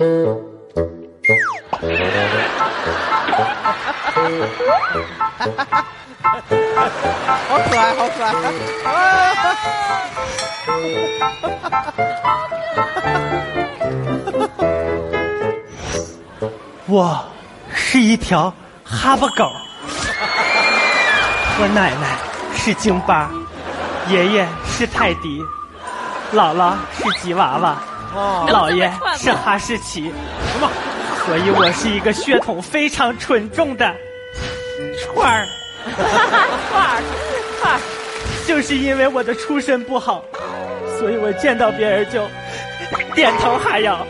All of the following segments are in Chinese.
好可爱，好可爱！我是一条哈巴狗，我奶奶是京巴，爷爷是泰迪，姥姥是吉娃娃，姥爷是哈士奇，什么？所以我是一个血统非常纯种的串儿。串儿，串儿，就是因为我的出身不好，所以我见到别人就点头哈腰，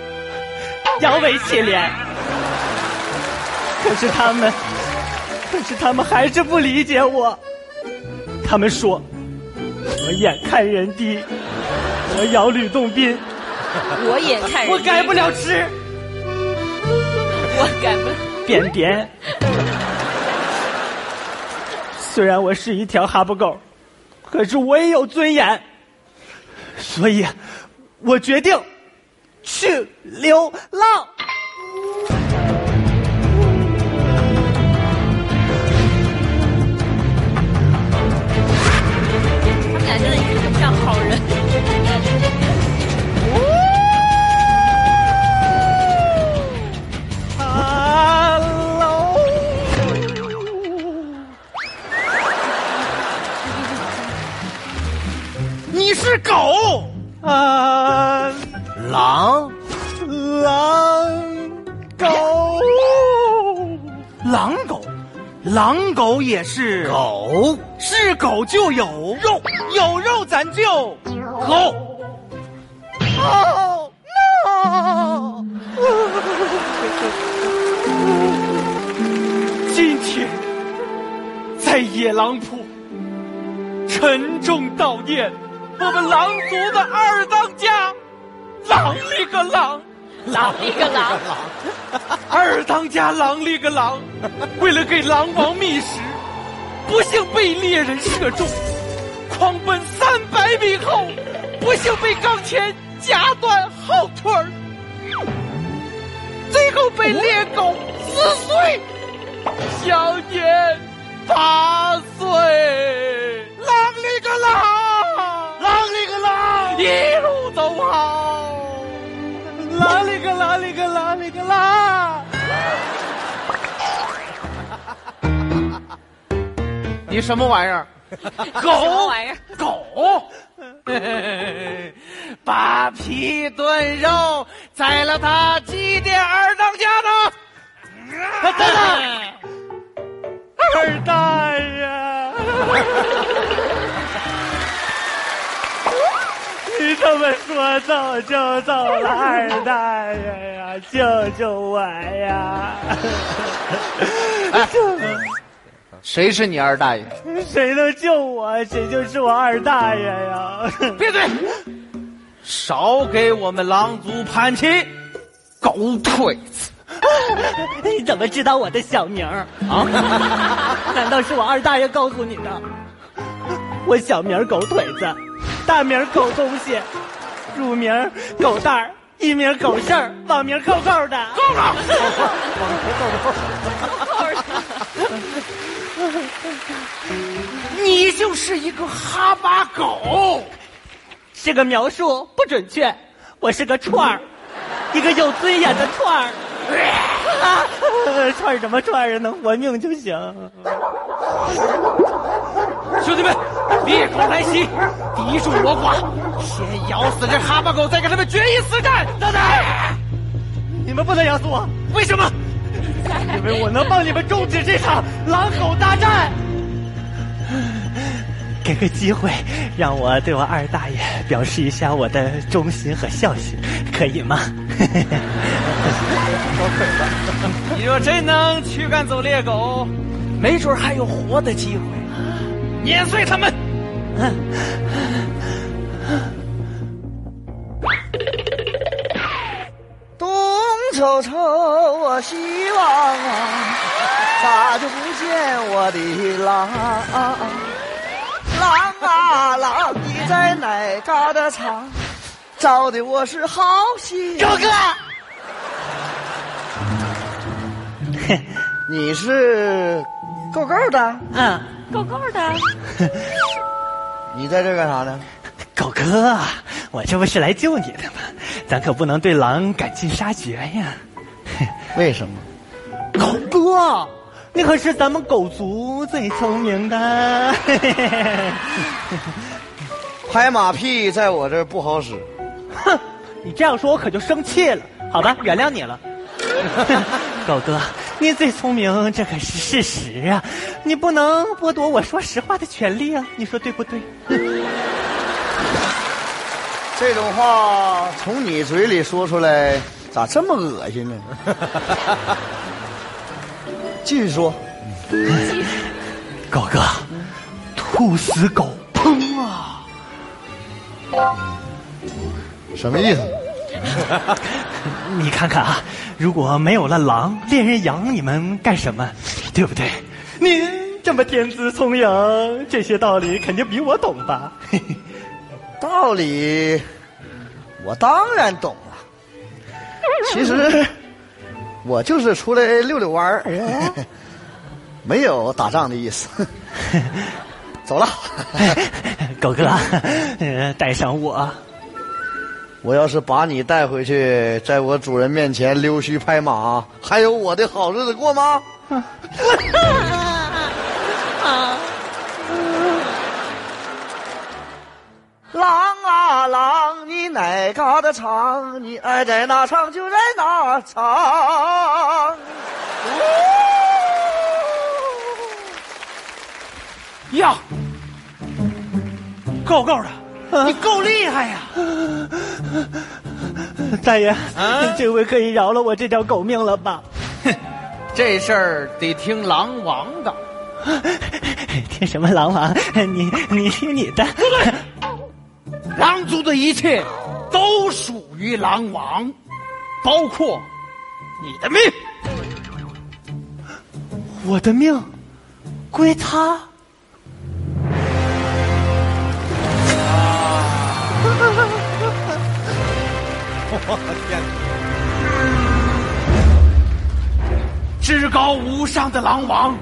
摇尾乞怜。可是他们，可是他们还是不理解我。他们说，我眼看人低，我摇吕洞宾，我也看人我改不了吃，我改不了。便便。虽然我是一条哈巴狗，可是我也有尊严，所以，我决定去流浪。他们俩真的一个都不像好人。是狗就有肉，有肉咱就！今天在野狼坡沉重悼念我们狼族的二当家，狼里个狼，狼里个狼，二当家狼里个狼，为了给狼王觅食，不幸被猎人射中，狂奔三百米后，不幸被钢钳夹断后腿儿，最后被猎狗撕碎，享年八岁。你什么玩意儿？狗玩意儿？狗，扒皮炖肉宰了他，祭奠二当家 的？等等，二大爷，你这么说走就走了，二大爷呀，救救我呀！谁是你二大爷？谁能救我，谁就是我二大爷呀！闭嘴！少给我们狼族盘棋，狗腿子！你怎么知道我的小名儿啊？难道是我二大爷告诉你的？我小名狗腿子，大名狗东西，乳名狗蛋儿，艺名狗事儿，网名儿扣扣的。够了！你就是一个哈巴狗。这个描述不准确，我是个串儿，一个有尊严的串儿。啊，串儿什么串儿啊？能活命就行。兄弟们，猎狗来袭，敌众我寡，先咬死这哈巴狗，再跟他们决一死战。等等，你们不能咬死我，为什么？因为我能帮你们终止这场狼狗大战。给个机会，让我对我二大爷表示一下我的忠心和孝心，可以吗？你若真能驱赶走猎狗，没准还有活的机会。碾碎他们！瞅瞅，我希望啊，咋就不见我的狼？狼啊狼，你在哪嘎达藏？找的我是好心。周哥，你是够够的？嗯，够够的。你在这干啥呢？狗哥，我这不是来救你的吗？咱可不能对狼赶尽杀绝呀！为什么？狗哥，你可是咱们狗族最聪明的。拍马屁在我这儿不好使。哼，你这样说我可就生气了。好吧，原谅你了。狗哥，你最聪明，这可是事实啊！你不能剥夺我说实话的权利啊！你说对不对？这种话从你嘴里说出来，咋这么恶心呢？继续说。狗哥，兔死狗烹啊！什么意思？你看看啊，如果没有了狼，猎人养你们干什么？对不对？您这么天资聪颖，这些道理肯定比我懂吧？道理我当然懂了。其实我就是出来溜溜弯儿，没有打仗的意思。走了，狗哥，带上我。我要是把你带回去，在我主人面前溜须拍马，还有我的好日子过吗？狼啊狼，你哪嘎达唱？你爱在哪唱就在哪唱。呀，够够的，你够厉害呀！大爷，这回可以饶了我这条狗命了吧？哼，这事儿得听狼王的。听什么狼王？你你听你的。狼族的一切都属于狼王，包括你的命。我的命归他。我天！至高无上的狼王，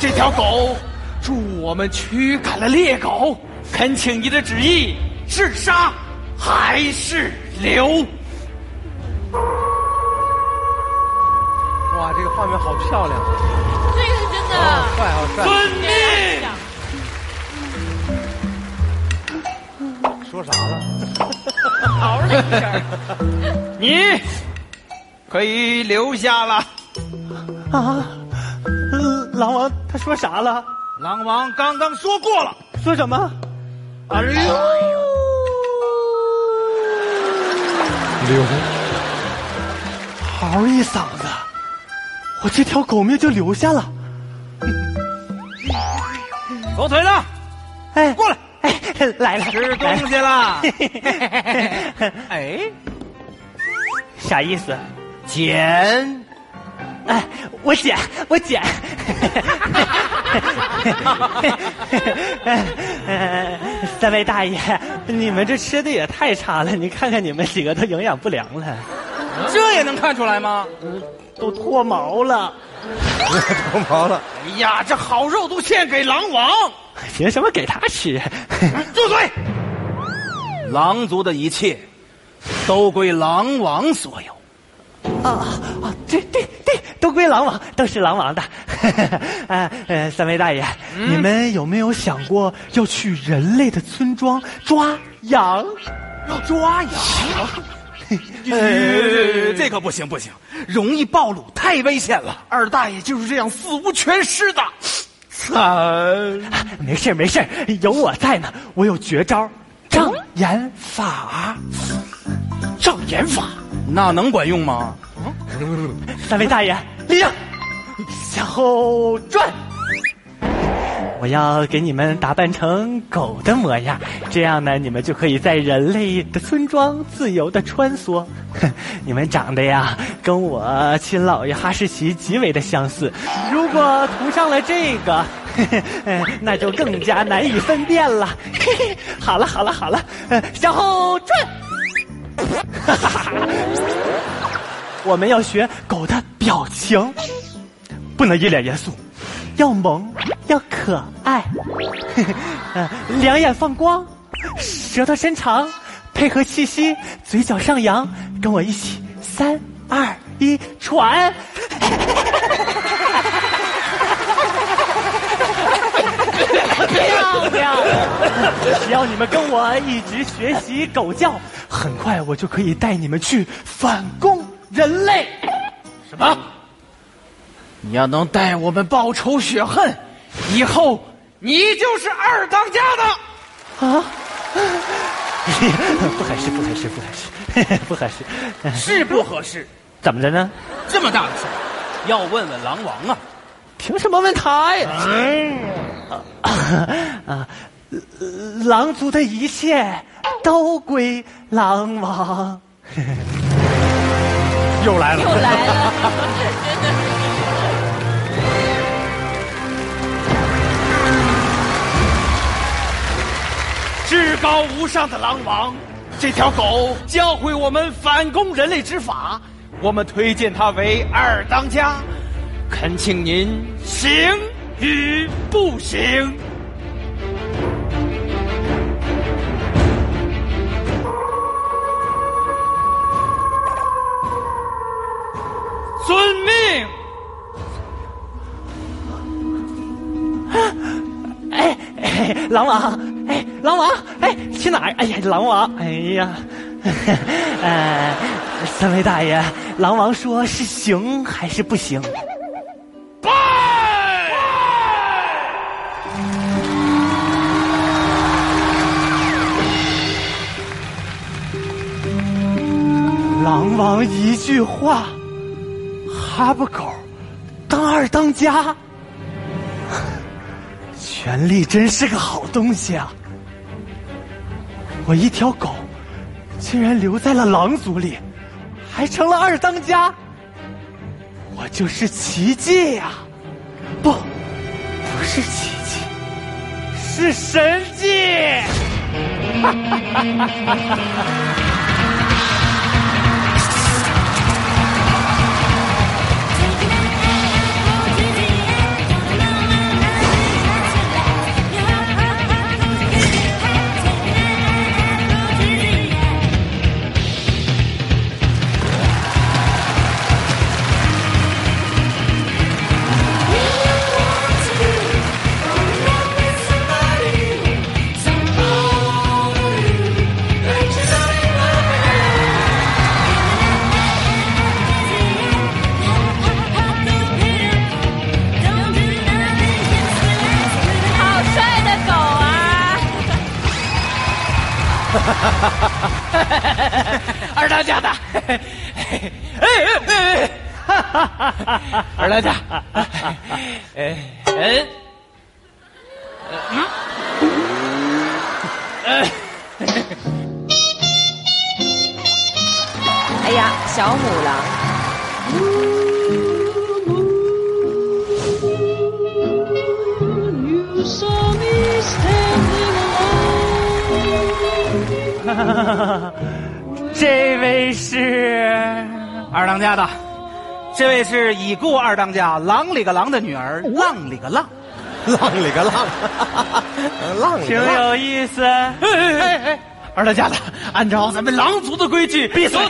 这条狗助我们驱赶了猎狗，恳请你的旨意，是杀还是留？哇，这个画面好漂亮！这个真的好帅，好帅！遵命！说啥了？好了一声。你可以留下了。啊！狼王他说啥了？狼王刚刚说过了，说什么？哎呦！留，嗷一嗓子，我这条狗命就留下了。狗腿子，哎，过来，哎，来了，吃东西了。哎，啥意思？捡。哎，我捡，我捡。三位大爷，你们这吃的也太差了！你看看你们几个都营养不良了，这也能看出来吗？嗯，都脱毛了，脱毛了。哎呀，这好肉都献给狼王，凭什么给他吃？住嘴！狼族的一切都归狼王所有。啊啊！对对对，都归狼王，都是狼王的。啊呃，三位大爷，你们有没有想过要去人类的村庄抓羊？要抓羊？呃，这可不行不行，容易暴露，太危险了。二大爷就是这样死无全尸的。惨！没事没事，有我在呢，我有绝招，障眼法。障眼法，那能管用吗？三位大爷，立正，向后转。我要给你们打扮成狗的模样，这样呢，你们就可以在人类的村庄自由的穿梭。你们长得呀，跟我亲姥爷哈士奇极为的相似。如果涂上了这个，嘿 嘿那就更加难以分辨了。嘿嘿好了好了好了，向后转。我们要学狗的表情，不能一脸严肃，要萌，要可爱，两眼放光，舌头伸长，配合气息，嘴角上扬，跟我一起，三二一，喘。只要你们跟我一直学习狗叫，很快我就可以带你们去反攻人类。什么？你要能带我们报仇雪恨，以后你就是二当家的。啊！不合适，不合适，不合适，不合适，是不合适。怎么着呢？这么大的事儿，要问问狼王啊！凭什么问他呀？啊，狼族的一切都归狼王。又来了，又来了。至高无上的狼王，这条狗教会我们反攻人类之法，我们推荐它为二当家，恳请您行与不行？狼王，哎，狼王，哎，去哪儿？哎呀，狼王，哎呀，呃，三位大爷，狼王说是行还是不行？拜！狼王一句话，哈巴狗当二当家，权力真是个好东西啊！我一条狗，竟然留在了狼族里，还成了二当家，我就是奇迹呀、不，不是奇迹，是神迹！哈哈哈哈哈二当家，哎，哎，哎，哎呀，小母狼。这位是二当家的。这位是已故二当家郎里个郎的女儿 浪里个浪。浪里个浪，浪里挺个浪。挺有意思。哎哎哎，二当家的，按照咱们狼族的规矩，闭嘴！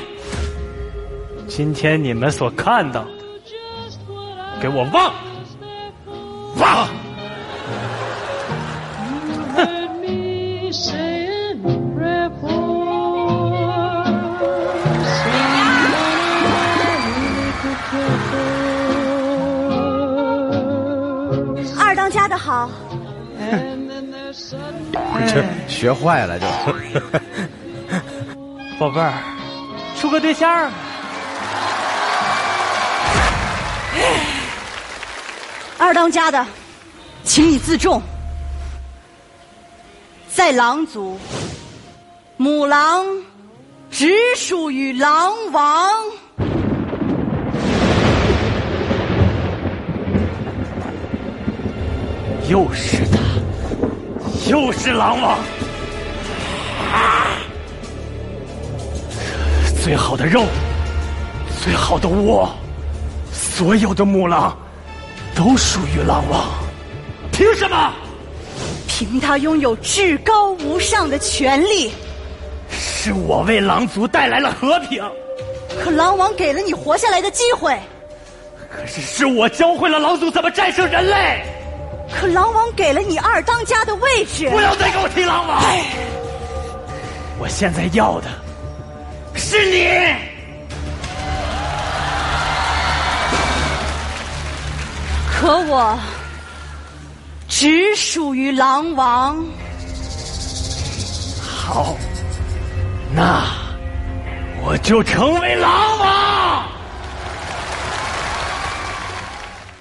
今天你们所看到的，给我忘了！忘！二当家的好这学坏了就。宝贝儿，处个对象儿。二当家的，请你自重。在狼族，母狼只属于狼王。又是他，又是狼王。啊最好的肉，最最好的窝，所有的母狼都属于狼王。凭什么？凭他拥有至高无上的权利。是我为狼族带来了和平，可狼王给了你活下来的机会，可是是我教会了狼族怎么战胜人类。可狼王给了你二当家的位置。不要再给我提狼王！我现在要的是你。可我只属于狼王。好，那我就成为狼王。